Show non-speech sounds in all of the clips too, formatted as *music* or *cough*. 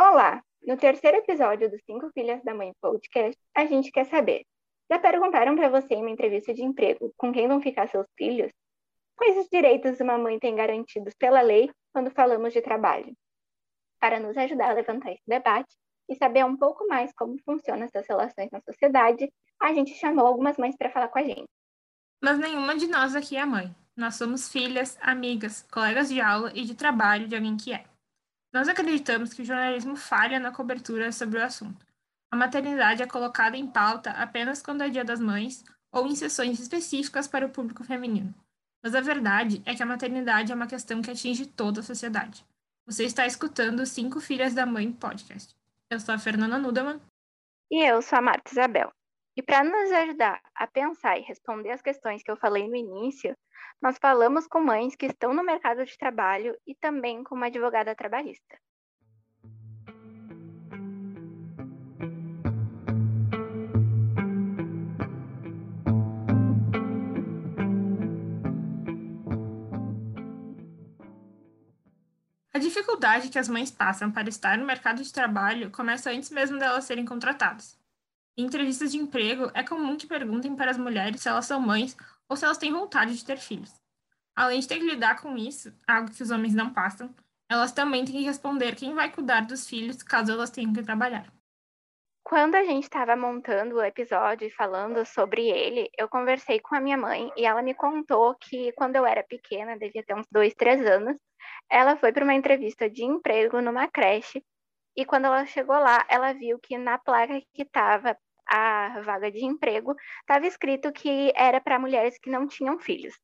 Olá! No terceiro episódio do Cinco Filhas da Mãe podcast, a gente quer saber: já perguntaram para você em uma entrevista de emprego com quem vão ficar seus filhos? Quais os direitos uma mãe tem garantidos pela lei quando falamos de trabalho? Para nos ajudar a levantar esse debate e saber um pouco mais como funcionam essas relações na sociedade, a gente chamou algumas mães para falar com a gente. Mas nenhuma de nós aqui é mãe. Nós somos filhas, amigas, colegas de aula e de trabalho de alguém que é. Nós acreditamos que o jornalismo falha na cobertura sobre o assunto. A maternidade é colocada em pauta apenas quando é Dia das Mães ou em sessões específicas para o público feminino. Mas a verdade é que a maternidade é uma questão que atinge toda a sociedade. Você está escutando Cinco Filhas da Mãe podcast. Eu sou a Fernanda Nudeman. E eu sou a Marta Isabel. E para nos ajudar a pensar e responder as questões que eu falei no início, nós falamos com mães que estão no mercado de trabalho e também com uma advogada trabalhista. A dificuldade que as mães passam para estar no mercado de trabalho começa antes mesmo delas serem contratadas. Em entrevistas de emprego, é comum que perguntem para as mulheres se elas são mães ou se elas têm vontade de ter filhos. Além de ter que lidar com isso, algo que os homens não passam, elas também têm que responder quem vai cuidar dos filhos caso elas tenham que trabalhar. Quando a gente estava montando o episódio e falando sobre ele, eu conversei com a minha mãe e ela me contou que quando eu era pequena, devia ter uns dois, três anos, ela foi para uma entrevista de emprego numa creche e quando ela chegou lá, ela viu que na placa que estava a vaga de emprego, estava escrito que era para mulheres que não tinham filhos.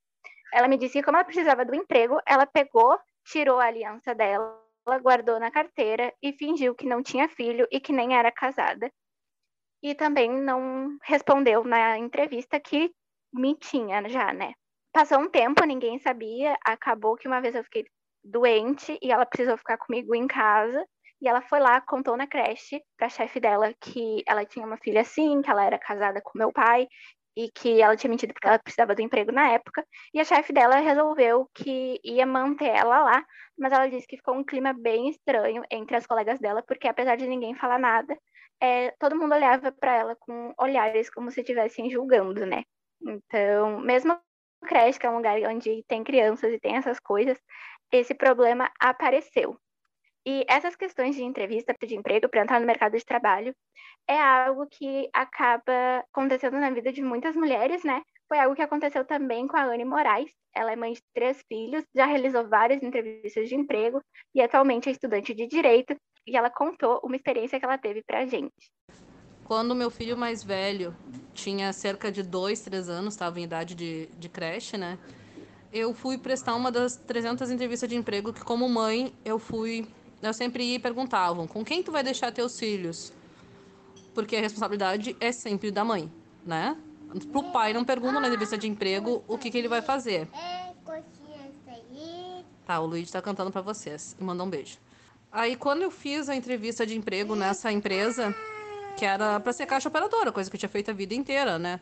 Ela me disse que, como ela precisava do emprego, ela pegou, tirou a aliança dela, guardou na carteira e fingiu que não tinha filho e que nem era casada. E também não respondeu na entrevista que me tinha já, né? Passou um tempo, ninguém sabia. Acabou que uma vez eu fiquei doente e ela precisou ficar comigo em casa. E ela foi lá, contou na creche para a chefe dela que ela tinha uma filha assim, que ela era casada com meu pai e que ela tinha mentido porque ela precisava do emprego na época. E a chefe dela resolveu que ia manter ela lá, mas ela disse que ficou um clima bem estranho entre as colegas dela, porque apesar de ninguém falar nada, é, todo mundo olhava para ela com olhares como se estivessem julgando, né? Então, mesmo creche, que é um lugar onde tem crianças e tem essas coisas, esse problema apareceu. E essas questões de entrevista de emprego para entrar no mercado de trabalho é algo que acaba acontecendo na vida de muitas mulheres, né? Foi algo que aconteceu também com a Anne Moraes. Ela é mãe de três filhos, já realizou várias entrevistas de emprego e atualmente é estudante de direito. E ela contou uma experiência que ela teve para a gente. Quando meu filho mais velho tinha cerca de dois, três anos, estava em idade de, de creche, né? Eu fui prestar uma das 300 entrevistas de emprego que, como mãe, eu fui eu sempre ia e perguntavam: com quem tu vai deixar teus filhos? Porque a responsabilidade é sempre da mãe, né? Pro pai não pergunta na entrevista de emprego o que, que ele vai fazer. Tá, o Luiz tá cantando para vocês e manda um beijo. Aí quando eu fiz a entrevista de emprego nessa empresa, que era para ser caixa operadora, coisa que eu tinha feito a vida inteira, né?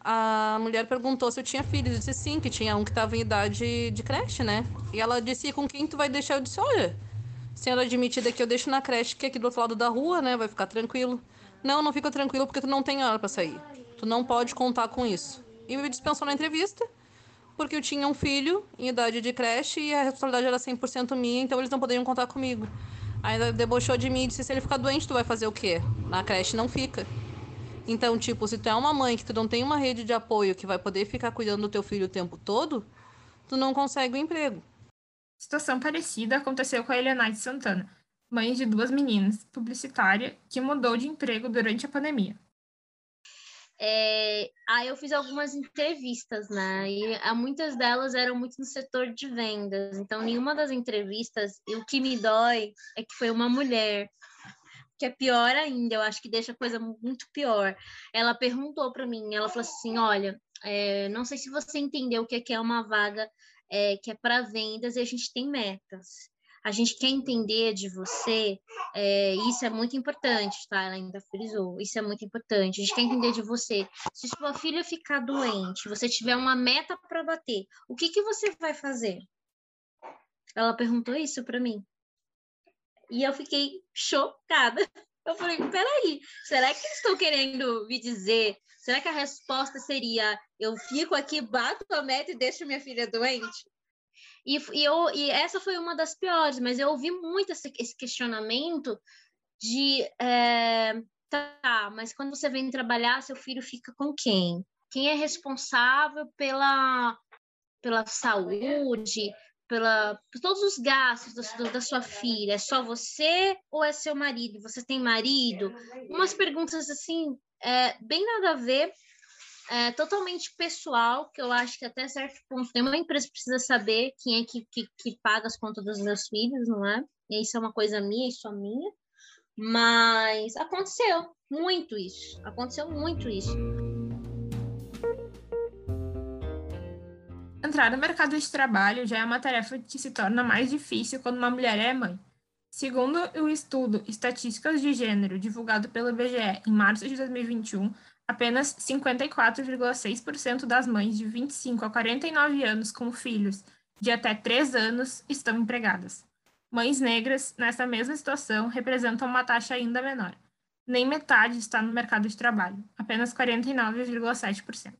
A mulher perguntou se eu tinha filhos. Eu disse sim, que tinha um que estava em idade de creche, né? E ela disse: com quem tu vai deixar? Eu disse: olha, Sendo admitida que eu deixo na creche, que é aqui do outro lado da rua, né? Vai ficar tranquilo. Não, não fica tranquilo porque tu não tem hora para sair. Tu não pode contar com isso. E me dispensou na entrevista, porque eu tinha um filho em idade de creche e a responsabilidade era 100% minha, então eles não poderiam contar comigo. Ainda debochou de mim e disse: se ele ficar doente, tu vai fazer o quê? Na creche não fica. Então, tipo, se tu é uma mãe que tu não tem uma rede de apoio que vai poder ficar cuidando do teu filho o tempo todo, tu não consegue o um emprego. Situação parecida aconteceu com a Elianaide Santana, mãe de duas meninas, publicitária, que mudou de emprego durante a pandemia. É, aí eu fiz algumas entrevistas, né? E muitas delas eram muito no setor de vendas. Então, nenhuma das entrevistas, e o que me dói é que foi uma mulher, que é pior ainda, eu acho que deixa a coisa muito pior. Ela perguntou para mim, ela falou assim: Olha, é, não sei se você entendeu o que é, é uma vaga é, que é para vendas e a gente tem metas. A gente quer entender de você, é, isso é muito importante, tá? Ela ainda frisou, isso é muito importante. A gente quer entender de você. Se sua filha ficar doente, você tiver uma meta para bater, o que, que você vai fazer? Ela perguntou isso para mim. E eu fiquei chocada. Eu falei, peraí, será que eles estão querendo me dizer? Será que a resposta seria eu fico aqui, bato a meta e deixo minha filha doente? E, e, eu, e essa foi uma das piores, mas eu ouvi muito esse, esse questionamento de é, tá, mas quando você vem trabalhar, seu filho fica com quem? Quem é responsável pela, pela saúde, pela, por todos os gastos da, da, sua filha? É só você ou é seu marido? Você tem marido? Umas perguntas assim, é, bem nada a ver, é, totalmente pessoal, que eu acho que até certo ponto nenhuma empresa precisa saber quem é que, que, que paga as contas dos meus filhos, não é? E isso é uma coisa minha, isso é minha. Mas aconteceu muito isso. Aconteceu muito isso. Entrar no mercado de trabalho já é uma tarefa que se torna mais difícil quando uma mulher é mãe. Segundo o estudo Estatísticas de Gênero, divulgado pelo IBGE em março de 2021, apenas 54,6% das mães de 25 a 49 anos com filhos de até 3 anos estão empregadas. Mães negras, nessa mesma situação, representam uma taxa ainda menor. Nem metade está no mercado de trabalho, apenas 49,7%.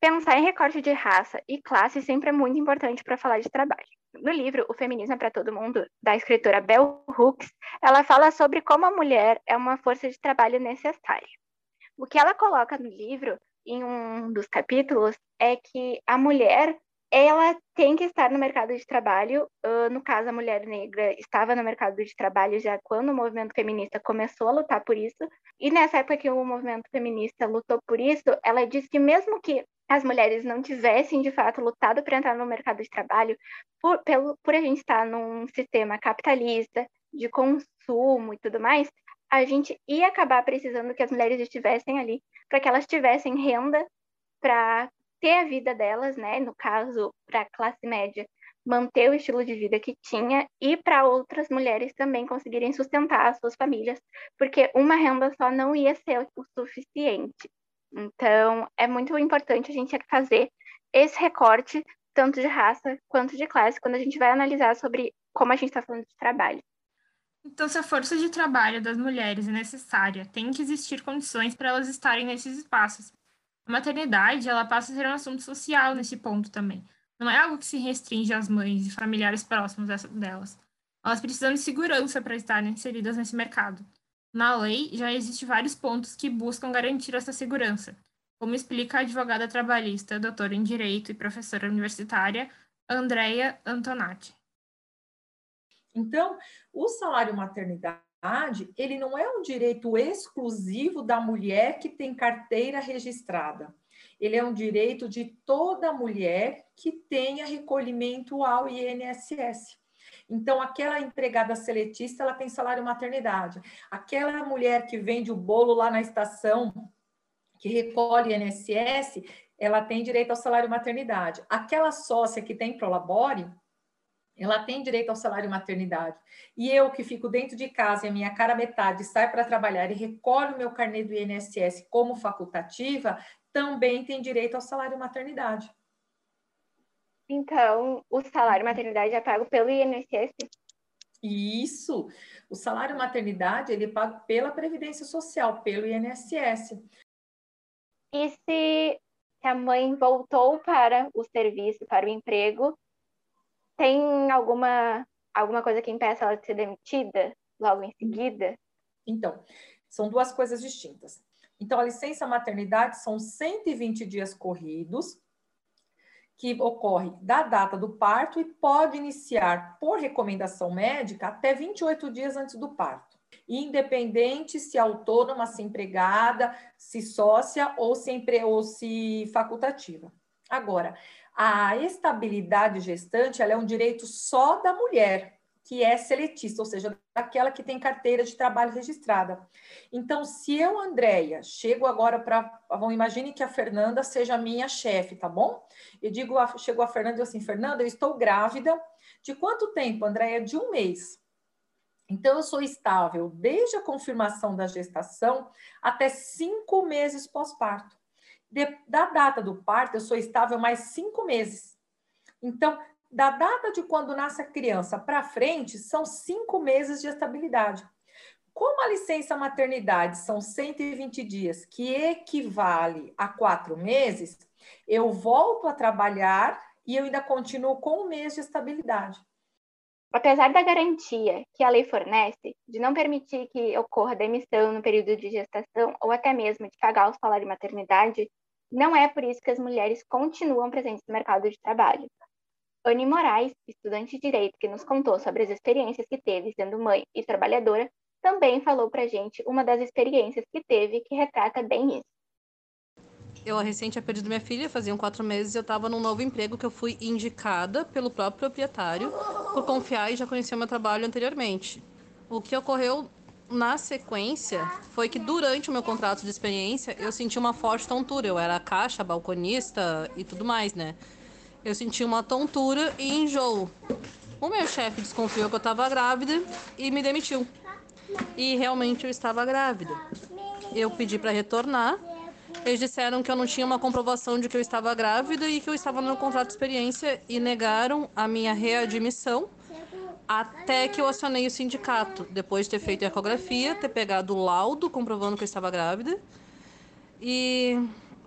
Pensar em recorte de raça e classe sempre é muito importante para falar de trabalho. No livro O Feminismo é para Todo Mundo, da escritora Bell Hooks, ela fala sobre como a mulher é uma força de trabalho necessária. O que ela coloca no livro, em um dos capítulos, é que a mulher ela tem que estar no mercado de trabalho. Uh, no caso, a mulher negra estava no mercado de trabalho já quando o movimento feminista começou a lutar por isso. E nessa época que o movimento feminista lutou por isso, ela disse que mesmo que as mulheres não tivessem de fato lutado para entrar no mercado de trabalho, por, pelo, por a gente estar num sistema capitalista, de consumo e tudo mais, a gente ia acabar precisando que as mulheres estivessem ali para que elas tivessem renda para ter a vida delas, né? No caso, para a classe média, manter o estilo de vida que tinha e para outras mulheres também conseguirem sustentar as suas famílias, porque uma renda só não ia ser o suficiente. Então, é muito importante a gente fazer esse recorte, tanto de raça quanto de classe, quando a gente vai analisar sobre como a gente está falando de trabalho. Então, se a força de trabalho das mulheres é necessária, tem que existir condições para elas estarem nesses espaços. A maternidade, ela passa a ser um assunto social nesse ponto também. Não é algo que se restringe às mães e familiares próximos delas. Elas precisam de segurança para estarem inseridas nesse mercado. Na lei, já existem vários pontos que buscam garantir essa segurança, como explica a advogada trabalhista, doutora em Direito e professora universitária, Andrea Antonati. Então, o salário maternidade, ele não é um direito exclusivo da mulher que tem carteira registrada. Ele é um direito de toda mulher que tenha recolhimento ao INSS. Então, aquela empregada seletista, ela tem salário maternidade. Aquela mulher que vende o bolo lá na estação, que recolhe INSS, ela tem direito ao salário maternidade. Aquela sócia que tem Prolabore, ela tem direito ao salário maternidade. E eu que fico dentro de casa e a minha cara metade sai para trabalhar e recolho meu carnê do INSS como facultativa, também tem direito ao salário maternidade. Então, o salário maternidade é pago pelo INSS? Isso. O salário maternidade ele é pago pela Previdência Social, pelo INSS. E se a mãe voltou para o serviço, para o emprego, tem alguma, alguma coisa que impeça ela de ser demitida logo em seguida? Então, são duas coisas distintas. Então, a licença maternidade são 120 dias corridos, que ocorre da data do parto e pode iniciar por recomendação médica até 28 dias antes do parto. Independente se autônoma, se empregada, se sócia ou se, empre... ou se facultativa. Agora, a estabilidade gestante é um direito só da mulher, que é seletista, ou seja, daquela que tem carteira de trabalho registrada. Então, se eu, Andréia, chego agora para. Vamos, imagine que a Fernanda seja minha chefe, tá bom? Eu digo, chegou a Fernanda e digo assim: Fernanda, eu estou grávida. De quanto tempo, Andréia? De um mês. Então, eu sou estável desde a confirmação da gestação até cinco meses pós-parto. Da data do parto, eu sou estável mais cinco meses. Então, Da data de quando nasce a criança para frente, são cinco meses de estabilidade. Como a licença maternidade são 120 dias, que equivale a quatro meses, eu volto a trabalhar e eu ainda continuo com um mês de estabilidade. Apesar da garantia que a lei fornece de não permitir que ocorra demissão no período de gestação ou até mesmo de pagar o salário de maternidade, não é por isso que as mulheres continuam presentes no mercado de trabalho. Anne Moraes, estudante de direito que nos contou sobre as experiências que teve sendo mãe e trabalhadora, também falou para gente uma das experiências que teve que retrata bem isso. Eu recente tinha perdido minha filha, faziam quatro meses, e eu estava num novo emprego que eu fui indicada pelo próprio proprietário por confiar e já conhecer meu trabalho anteriormente. O que ocorreu na sequência foi que durante o meu contrato de experiência eu senti uma forte tontura. Eu era caixa, balconista e tudo mais, né? Eu senti uma tontura e enjoo. O meu chefe desconfiou que eu estava grávida e me demitiu. E realmente eu estava grávida. Eu pedi para retornar eles disseram que eu não tinha uma comprovação de que eu estava grávida e que eu estava no contrato de experiência e negaram a minha readmissão até que eu acionei o sindicato, depois de ter feito a ecografia, ter pegado o laudo comprovando que eu estava grávida. E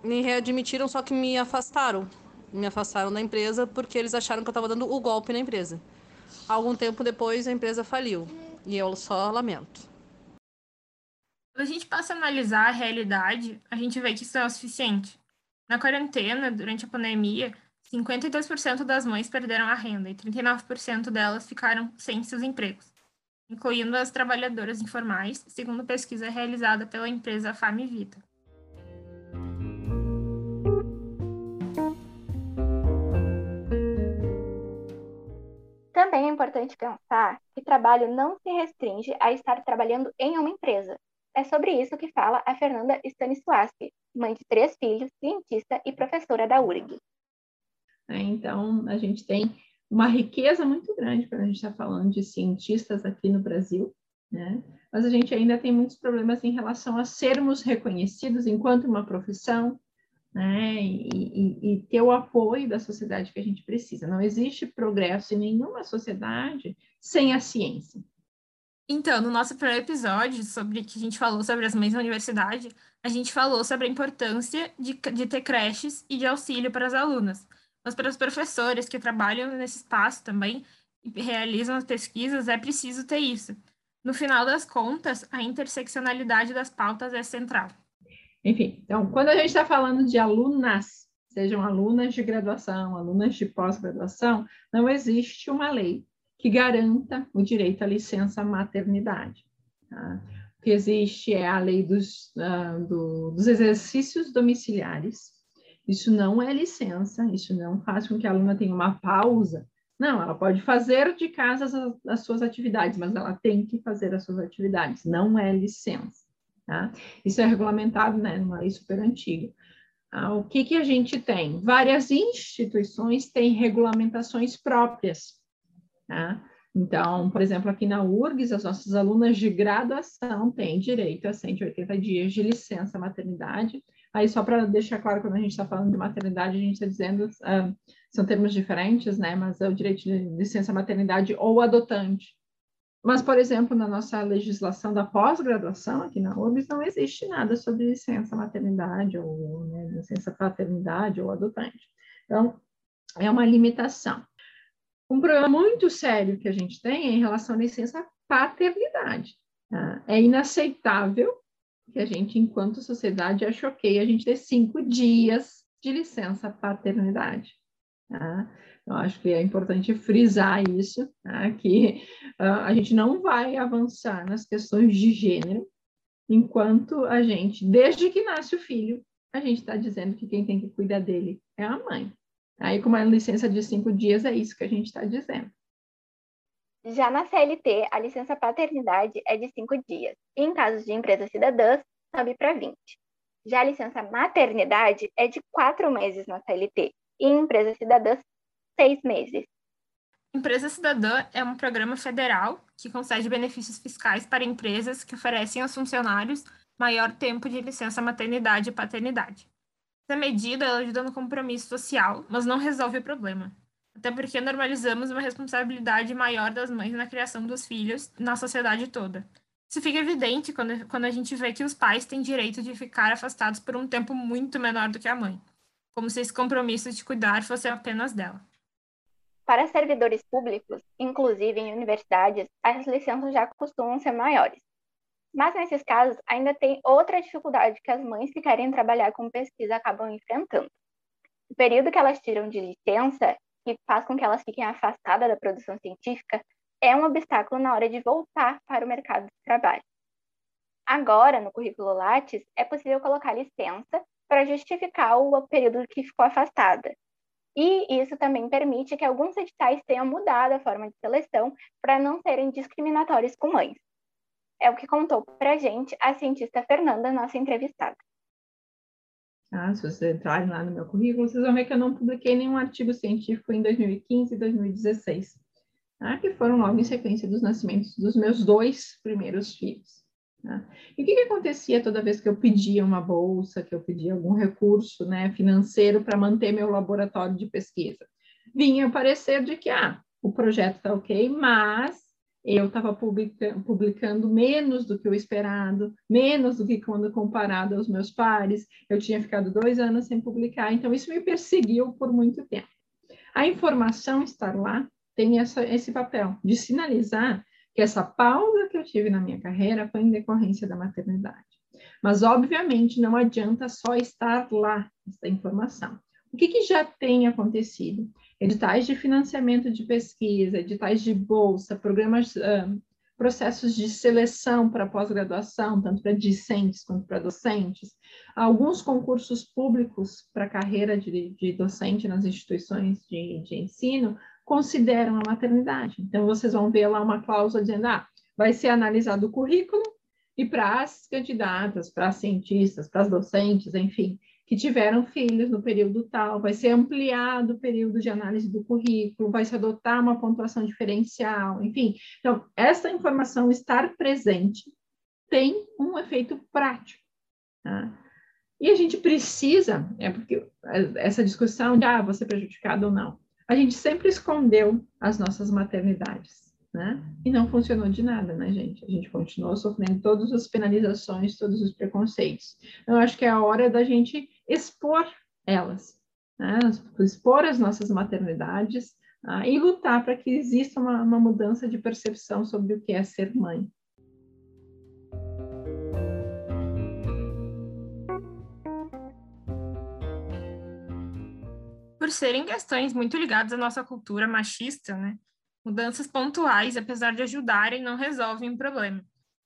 me readmitiram, só que me afastaram. Me afastaram da empresa porque eles acharam que eu estava dando o golpe na empresa. Algum tempo depois, a empresa faliu. E eu só lamento. Quando a gente passa a analisar a realidade, a gente vê que isso é o suficiente. Na quarentena, durante a pandemia, 52% das mães perderam a renda e 39% delas ficaram sem seus empregos, incluindo as trabalhadoras informais, segundo pesquisa realizada pela empresa Famivita. Também é importante pensar que trabalho não se restringe a estar trabalhando em uma empresa, é sobre isso que fala a Fernanda Stanisłaski, mãe de três filhos, cientista e professora da URG. É, então, a gente tem uma riqueza muito grande quando a gente está falando de cientistas aqui no Brasil, né? Mas a gente ainda tem muitos problemas em relação a sermos reconhecidos enquanto uma profissão, né? E, e, e, ter o apoio da sociedade que a gente precisa. Não existe progresso em nenhuma sociedade sem a ciência. Então, no nosso primeiro episódio, sobre que a gente falou sobre as mães na universidade, a gente falou sobre a importância de, de ter creches e de auxílio para as alunas. Mas para os professores que trabalham nesse espaço também e realizam as pesquisas, é preciso ter isso. No final das contas, a interseccionalidade das pautas é central. Enfim, então, quando a gente está falando de alunas, sejam alunas de graduação, alunas de pós-graduação, não existe uma lei que garanta o direito à licença maternidade. Tá? O que existe é a lei dos, uh, do, dos exercícios domiciliares. Isso não é licença, isso não faz com que a aluna tenha uma pausa. Não, ela pode fazer de casa as, as suas atividades, mas ela tem que fazer as suas atividades, não é licença. Tá? Isso é regulamentado né, numa lei super antiga. Ah, o que, que a gente tem? Várias instituições têm regulamentações próprias Tá? Então, por exemplo, aqui na URGS, as nossas alunas de graduação têm direito a 180 dias de licença maternidade. Aí, só para deixar claro, quando a gente está falando de maternidade, a gente está dizendo, uh, são termos diferentes, né? Mas é o direito de licença maternidade ou adotante. Mas, por exemplo, na nossa legislação da pós-graduação, aqui na URGS, não existe nada sobre licença maternidade ou né, licença paternidade ou adotante. Então, é uma limitação. Um problema muito sério que a gente tem é em relação à licença paternidade. Tá? É inaceitável que a gente, enquanto sociedade, ache ok a gente ter cinco dias de licença paternidade. Tá? Eu acho que é importante frisar isso, tá? que uh, a gente não vai avançar nas questões de gênero enquanto a gente, desde que nasce o filho, a gente está dizendo que quem tem que cuidar dele é a mãe. Aí, com uma licença de cinco dias, é isso que a gente está dizendo. Já na CLT, a licença paternidade é de cinco dias. E em casos de empresas cidadãs, sobe para 20. Já a licença maternidade é de quatro meses na CLT. E em empresas cidadãs, seis meses. Empresa Cidadã é um programa federal que concede benefícios fiscais para empresas que oferecem aos funcionários maior tempo de licença maternidade e paternidade. Essa medida ajuda no compromisso social, mas não resolve o problema. até porque normalizamos uma responsabilidade maior das mães na criação dos filhos na sociedade toda. Isso fica evidente quando, quando a gente vê que os pais têm direito de ficar afastados por um tempo muito menor do que a mãe, como se esse compromisso de cuidar fosse apenas dela. Para servidores públicos, inclusive em universidades, as licenças já costumam ser maiores. Mas nesses casos, ainda tem outra dificuldade que as mães que querem trabalhar com pesquisa acabam enfrentando. O período que elas tiram de licença, que faz com que elas fiquem afastadas da produção científica, é um obstáculo na hora de voltar para o mercado de trabalho. Agora, no currículo Lattes, é possível colocar licença para justificar o período que ficou afastada, e isso também permite que alguns editais tenham mudado a forma de seleção para não serem discriminatórios com mães. É o que contou para a gente a cientista Fernanda, nossa entrevistada. Ah, se vocês entrarem lá no meu currículo, vocês vão ver que eu não publiquei nenhum artigo científico em 2015 e 2016, tá? que foram logo em sequência dos nascimentos dos meus dois primeiros filhos. Né? E o que, que, acontecia toda vez que eu pedia uma bolsa, que eu pedia algum recurso né, financeiro para manter meu laboratório de pesquisa? Vinha o parecer de que ah, o projeto está ok, mas eu estava publica publicando menos do que o esperado, menos do que quando comparado aos meus pares. Eu tinha ficado dois anos sem publicar, então isso me perseguiu por muito tempo. A informação estar lá tem essa, esse papel de sinalizar que essa pausa que eu tive na minha carreira foi em decorrência da maternidade. Mas, obviamente, não adianta só estar lá, essa informação. O que, que já tem acontecido? Editais de financiamento de pesquisa, editais de bolsa, programas, uh, processos de seleção para pós-graduação, tanto para discentes quanto para docentes, alguns concursos públicos para carreira de, de docente nas instituições de, de ensino consideram a maternidade. Então, vocês vão ver lá uma cláusula dizendo, ah, vai ser analisado o currículo e para as candidatas, para as cientistas, para as docentes, enfim, que tiveram filhos no período tal, vai ser ampliado o período de análise do currículo, vai se adotar uma pontuação diferencial, enfim. Então, essa informação estar presente tem um efeito prático. Tá? E a gente precisa, é porque essa discussão de ah, você prejudicado ou não, a gente sempre escondeu as nossas maternidades, né? E não funcionou de nada, né, gente? A gente continuou sofrendo todas as penalizações, todos os preconceitos. Eu acho que é a hora da gente expor elas, né? expor as nossas maternidades ah, e lutar para que exista uma, uma mudança de percepção sobre o que é ser mãe. Por serem questões muito ligadas à nossa cultura machista, né? Mudanças pontuais, apesar de ajudarem, não resolvem o problema.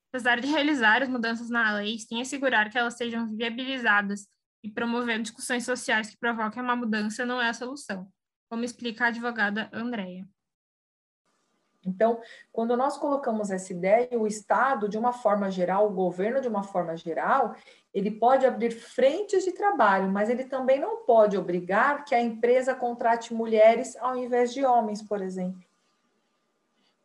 Apesar de realizar as mudanças na lei, sem assegurar que elas sejam viabilizadas e promover discussões sociais que provoquem uma mudança, não é a solução, como explica a advogada Andréia. Então, quando nós colocamos essa ideia, o Estado, de uma forma geral, o governo, de uma forma geral, ele pode abrir frentes de trabalho, mas ele também não pode obrigar que a empresa contrate mulheres ao invés de homens, por exemplo.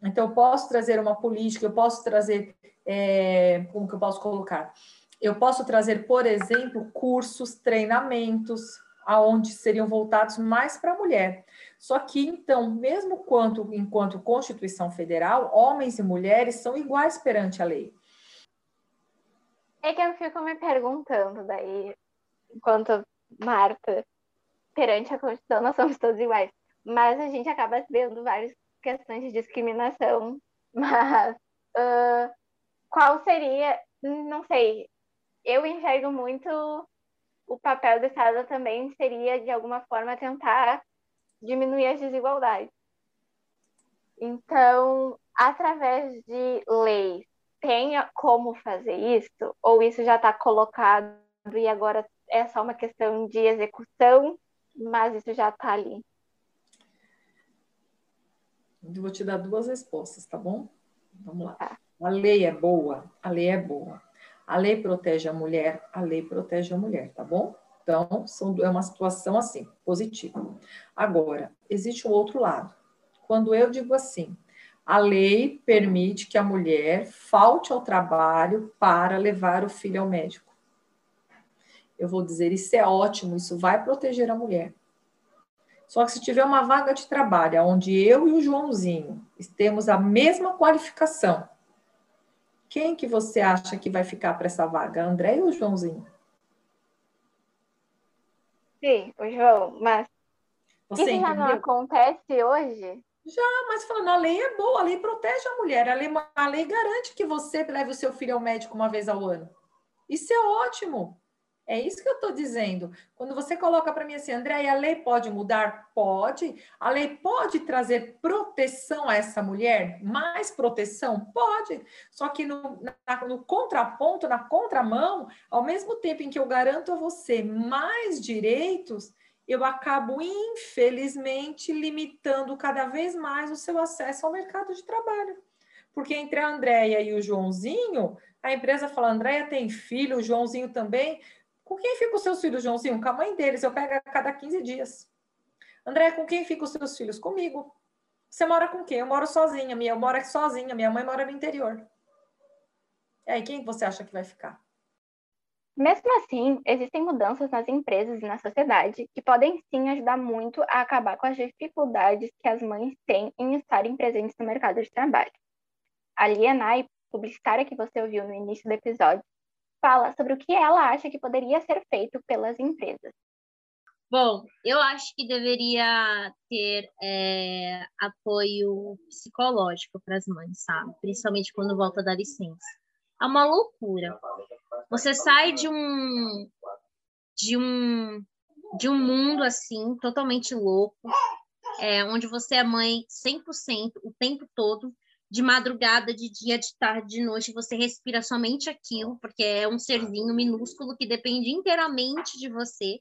Então, eu posso trazer uma política, eu posso trazer, é, como que eu posso colocar? Eu posso trazer, por exemplo, cursos, treinamentos, aonde seriam voltados mais para a mulher. Só que, então, mesmo quanto, enquanto Constituição Federal, homens e mulheres são iguais perante a lei. É que eu fico me perguntando daí, enquanto Marta, perante a Constituição, nós somos todos iguais. Mas a gente acaba vendo várias questões de discriminação. *laughs* Mas uh, qual seria, não sei, eu enxergo muito o papel do Estado também seria, de alguma forma, tentar diminuir as desigualdades. Então, através de leis, tenha como fazer isso? Ou isso já está colocado e agora é só uma questão de execução, mas isso já está ali? Eu vou te dar duas respostas, tá bom? Vamos lá. Tá. A lei é boa, a lei é boa. A lei protege a mulher, a lei protege a mulher, tá bom? Então, são, é uma situação assim, positiva. Agora, existe um outro lado. Quando eu digo assim, a lei permite que a mulher falte ao trabalho para levar o filho ao médico. Eu vou dizer, isso é ótimo, isso vai proteger a mulher. Só que se tiver uma vaga de trabalho onde eu e o Joãozinho temos a mesma qualificação, quem que você acha que vai ficar para essa vaga, André ou Joãozinho? Sim, o João, mas Você isso já não acontece hoje? Ah, mas falando, a lei é boa, a lei protege a mulher, a lei, a lei garante que você leve o seu filho ao médico uma vez ao ano. Isso é ótimo. É isso que eu estou dizendo. Quando você coloca para mim assim, André, a lei pode mudar? Pode. A lei pode trazer proteção a essa mulher? Mais proteção? Pode. Só que no, na, no contraponto, na contramão, ao mesmo tempo em que eu garanto a você mais direitos, eu acabo, infelizmente, limitando cada vez mais o seu acesso ao mercado de trabalho. Porque entre a Andréia e o Joãozinho, a empresa fala, Andréia tem filho, o Joãozinho também. Com quem fica os seus filhos, Joãozinho? Com a mãe deles, eu pego a cada 15 dias. André, com quem ficam os seus filhos? Comigo. Você mora com quem? Eu moro sozinha, minha, eu moro aqui sozinha, minha mãe mora no interior. E aí, quem você acha que vai ficar? Mesmo assim, existem mudanças nas empresas e na sociedade que podem sim ajudar muito a acabar com as dificuldades que as mães têm em estarem presentes no mercado de trabalho. A Lienai, publicitária que você ouviu no início do episódio, fala sobre o que ela acha que poderia ser feito pelas empresas. Bom, eu acho que deveria ter é, apoio psicológico para as mães, sabe? Principalmente quando volta da licença. É uma loucura. Você sai de um de um de um mundo assim totalmente louco, é, onde você é mãe 100% o tempo todo, de madrugada, de dia, de tarde, de noite, você respira somente aquilo, porque é um serzinho minúsculo que depende inteiramente de você.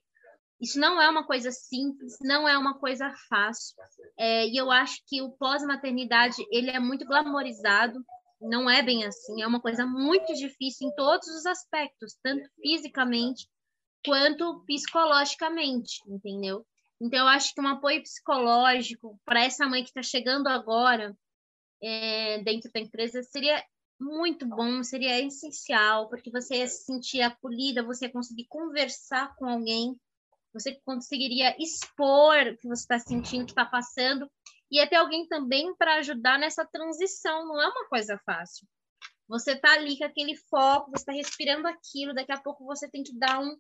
Isso não é uma coisa simples, não é uma coisa fácil. É, e eu acho que o pós-maternidade ele é muito glamorizado. Não é bem assim. É uma coisa muito difícil em todos os aspectos, tanto fisicamente quanto psicologicamente, entendeu? Então eu acho que um apoio psicológico para essa mãe que está chegando agora é, dentro da empresa seria muito bom, seria essencial, porque você ia se sentir acolhida, você ia conseguir conversar com alguém você conseguiria expor o que você está sentindo, o que está passando, e até alguém também para ajudar nessa transição. Não é uma coisa fácil. Você está ali com aquele foco, você está respirando aquilo, daqui a pouco você tem que dar um,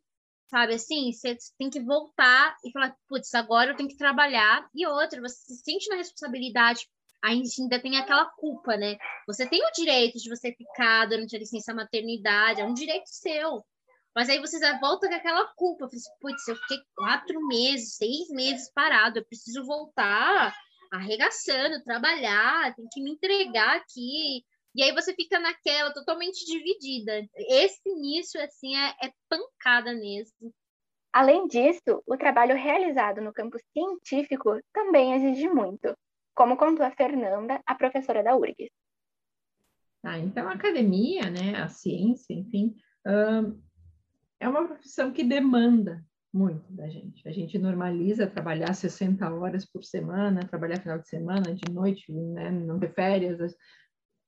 sabe assim, você tem que voltar e falar, putz, agora eu tenho que trabalhar. E outra, você se sente na responsabilidade, ainda tem aquela culpa, né? Você tem o direito de você ficar durante a licença maternidade, é um direito seu. Mas aí você já volta com aquela culpa. Assim, Putz, eu fiquei quatro meses, seis meses parado, eu preciso voltar arregaçando, trabalhar, tem que me entregar aqui. E aí você fica naquela totalmente dividida. Esse início, assim, é, é pancada mesmo. Além disso, o trabalho realizado no campo científico também exige muito, como contou a Fernanda, a professora da URGS. Ah, então, a academia, né, a ciência, enfim, hum, é uma profissão que demanda muito da gente. A gente normaliza trabalhar 60 horas por semana, trabalhar final de semana, de noite, né, não ter férias.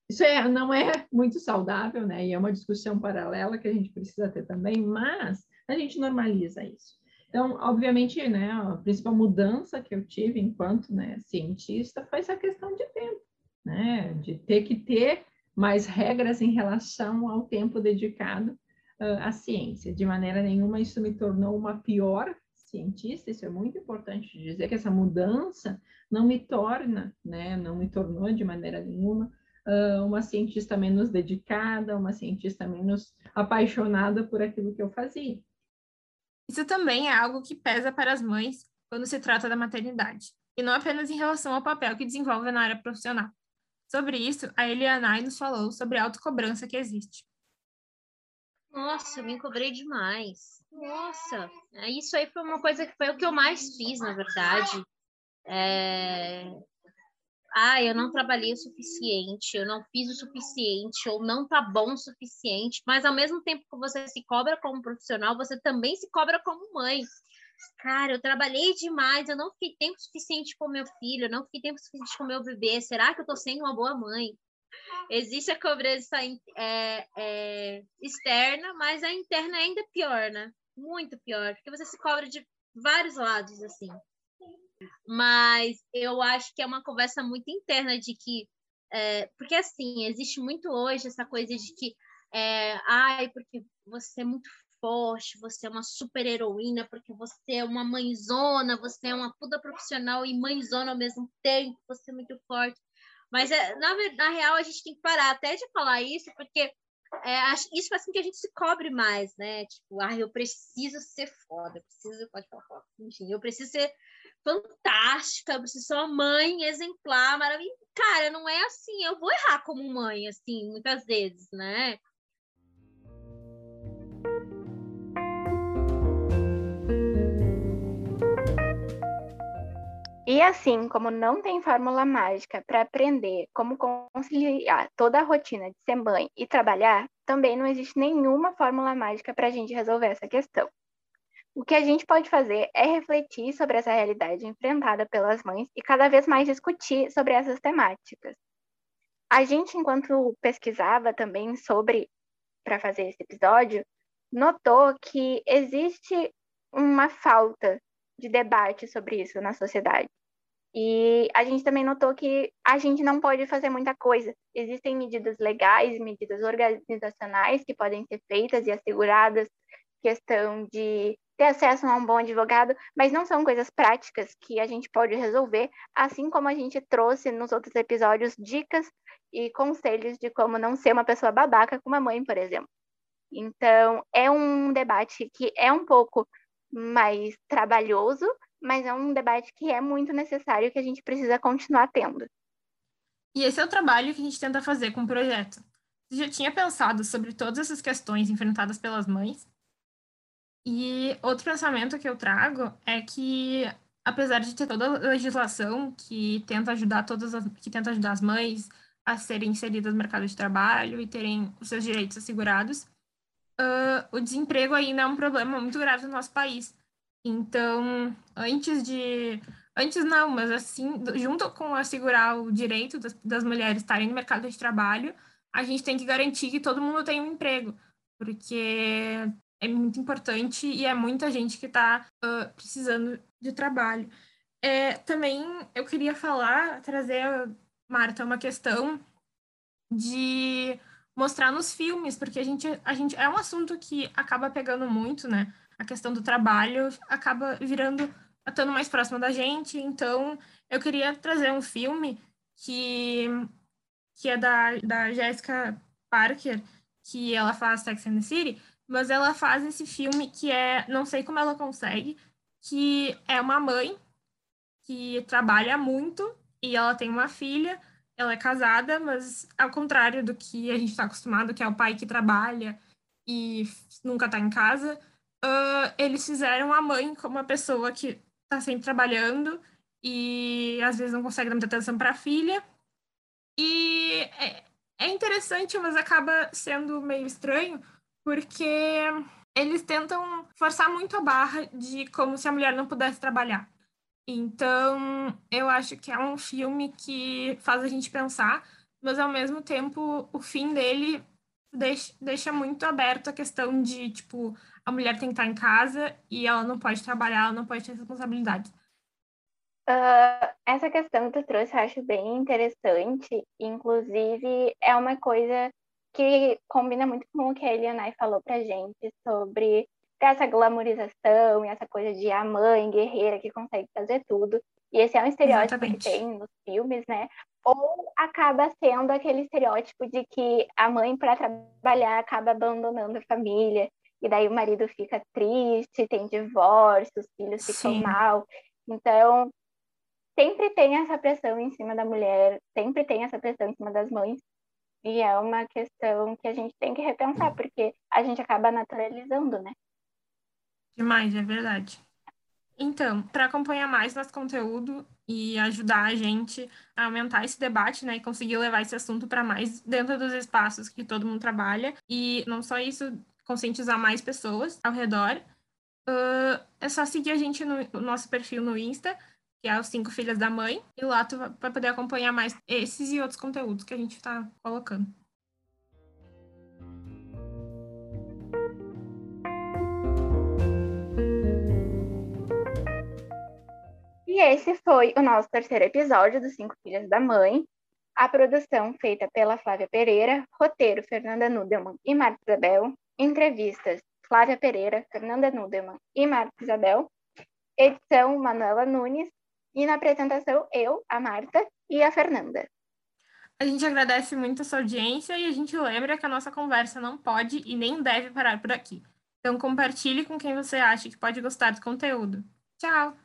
Isso é, não é muito saudável, né? E é uma discussão paralela que a gente precisa ter também, mas a gente normaliza isso. Então, obviamente, né, a principal mudança que eu tive enquanto né, cientista foi essa questão de tempo, né? De ter que ter mais regras em relação ao tempo dedicado a ciência. De maneira nenhuma isso me tornou uma pior cientista, isso é muito importante dizer que essa mudança não me torna, né, não me tornou de maneira nenhuma uh, uma cientista menos dedicada, uma cientista menos apaixonada por aquilo que eu fazia. Isso também é algo que pesa para as mães quando se trata da maternidade, e não apenas em relação ao papel que desenvolve na área profissional. Sobre isso, a Elianai nos falou sobre a autocobrança que existe. Nossa, me cobrei demais. Nossa, isso aí foi uma coisa que foi o que eu mais fiz, na verdade. É... Ah, eu não trabalhei o suficiente, eu não fiz o suficiente, ou não tá bom o suficiente, mas ao mesmo tempo que você se cobra como profissional, você também se cobra como mãe. Cara, eu trabalhei demais, eu não fiquei tempo suficiente com meu filho, eu não fiquei tempo suficiente com meu bebê. Será que eu tô sendo uma boa mãe? Existe a cobrança é, é, externa, mas a interna é ainda pior, né? Muito pior, porque você se cobra de vários lados, assim. Mas eu acho que é uma conversa muito interna de que. É, porque, assim, existe muito hoje essa coisa de que. É, ai, porque você é muito forte, você é uma super heroína, porque você é uma mãezona, você é uma puta profissional e mãezona ao mesmo tempo, você é muito forte. Mas, é, na, na real, a gente tem que parar até de falar isso, porque é, isso faz com que a gente se cobre mais, né? Tipo, ah, eu preciso ser foda, eu preciso, pode falar enfim, eu preciso ser fantástica, ser uma mãe exemplar, maravilhosa. Cara, não é assim, eu vou errar como mãe, assim, muitas vezes, né? E assim como não tem fórmula mágica para aprender como conciliar toda a rotina de ser mãe e trabalhar, também não existe nenhuma fórmula mágica para a gente resolver essa questão. O que a gente pode fazer é refletir sobre essa realidade enfrentada pelas mães e cada vez mais discutir sobre essas temáticas. A gente, enquanto pesquisava também sobre, para fazer esse episódio, notou que existe uma falta de debate sobre isso na sociedade. E a gente também notou que a gente não pode fazer muita coisa. Existem medidas legais, medidas organizacionais que podem ser feitas e asseguradas, questão de ter acesso a um bom advogado, mas não são coisas práticas que a gente pode resolver, assim como a gente trouxe nos outros episódios dicas e conselhos de como não ser uma pessoa babaca com uma mãe, por exemplo. Então, é um debate que é um pouco mais trabalhoso, mas é um debate que é muito necessário que a gente precisa continuar tendo. E esse é o trabalho que a gente tenta fazer com o projeto. Você já tinha pensado sobre todas essas questões enfrentadas pelas mães? E outro pensamento que eu trago é que, apesar de ter toda a legislação que tenta ajudar todas as, que tenta ajudar as mães a serem inseridas no mercado de trabalho e terem os seus direitos assegurados, uh, o desemprego ainda é um problema muito grave no nosso país. Então, antes de. Antes não, mas assim, junto com assegurar o direito das, das mulheres estarem no mercado de trabalho, a gente tem que garantir que todo mundo tenha um emprego, porque é muito importante e é muita gente que está uh, precisando de trabalho. É, também eu queria falar, trazer, Marta, uma questão de mostrar nos filmes, porque a gente, a gente é um assunto que acaba pegando muito, né? a questão do trabalho acaba virando, estando mais próximo da gente. Então, eu queria trazer um filme que, que é da, da Jessica Parker, que ela faz Sex and the City, mas ela faz esse filme que é, não sei como ela consegue, que é uma mãe que trabalha muito e ela tem uma filha, ela é casada, mas ao contrário do que a gente está acostumado, que é o pai que trabalha e nunca está em casa, uh, eles fizeram a mãe como uma pessoa que está sempre trabalhando e às vezes não consegue dar muita atenção para a filha. E é, é interessante, mas acaba sendo meio estranho, porque eles tentam forçar muito a barra de como se a mulher não pudesse trabalhar. Então, eu acho que é um filme que faz a gente pensar, mas ao mesmo tempo o fim dele deixa, deixa muito aberto a questão de, tipo, a mulher tem que estar em casa e ela não pode trabalhar, ela não pode ter responsabilidades. Uh, essa questão que tu trouxe eu acho bem interessante, inclusive é uma coisa que combina muito com o que a Elianai falou pra gente sobre essa glamorização e essa coisa de a mãe guerreira que consegue fazer tudo. E esse é um estereótipo Exatamente. que tem nos filmes, né? Ou acaba sendo aquele estereótipo de que a mãe, para trabalhar, acaba abandonando a família e daí o marido fica triste, tem divórcio, os filhos ficam Sim. mal. Então, sempre tem essa pressão em cima da mulher, sempre tem essa pressão em cima das mães. E é uma questão que a gente tem que repensar, porque a gente acaba naturalizando, né? Demais, é verdade. Então, para acompanhar mais nosso conteúdo e ajudar a gente a aumentar esse debate, né, e conseguir levar esse assunto para mais dentro dos espaços que todo mundo trabalha, e não só isso, conscientizar mais pessoas ao redor, uh, é só seguir a gente no, no, nosso perfil no Insta, que é os Cinco Filhas da Mãe, e lá tu vai poder acompanhar mais esses e outros conteúdos que a gente está colocando. E Esse foi o nosso terceiro episódio dos Cinco Filhas da Mãe. A produção feita pela Flávia Pereira, roteiro Fernanda Nudelman e Marta Isabel, entrevistas Flávia Pereira, Fernanda Nudelman e Marta Isabel, edição Manuela Nunes e na apresentação eu, a Marta e a Fernanda. A gente agradece muito a sua audiência e a gente lembra que a nossa conversa não pode e nem deve parar por aqui. Então compartilhe com quem você acha que pode gostar do conteúdo. Tchau!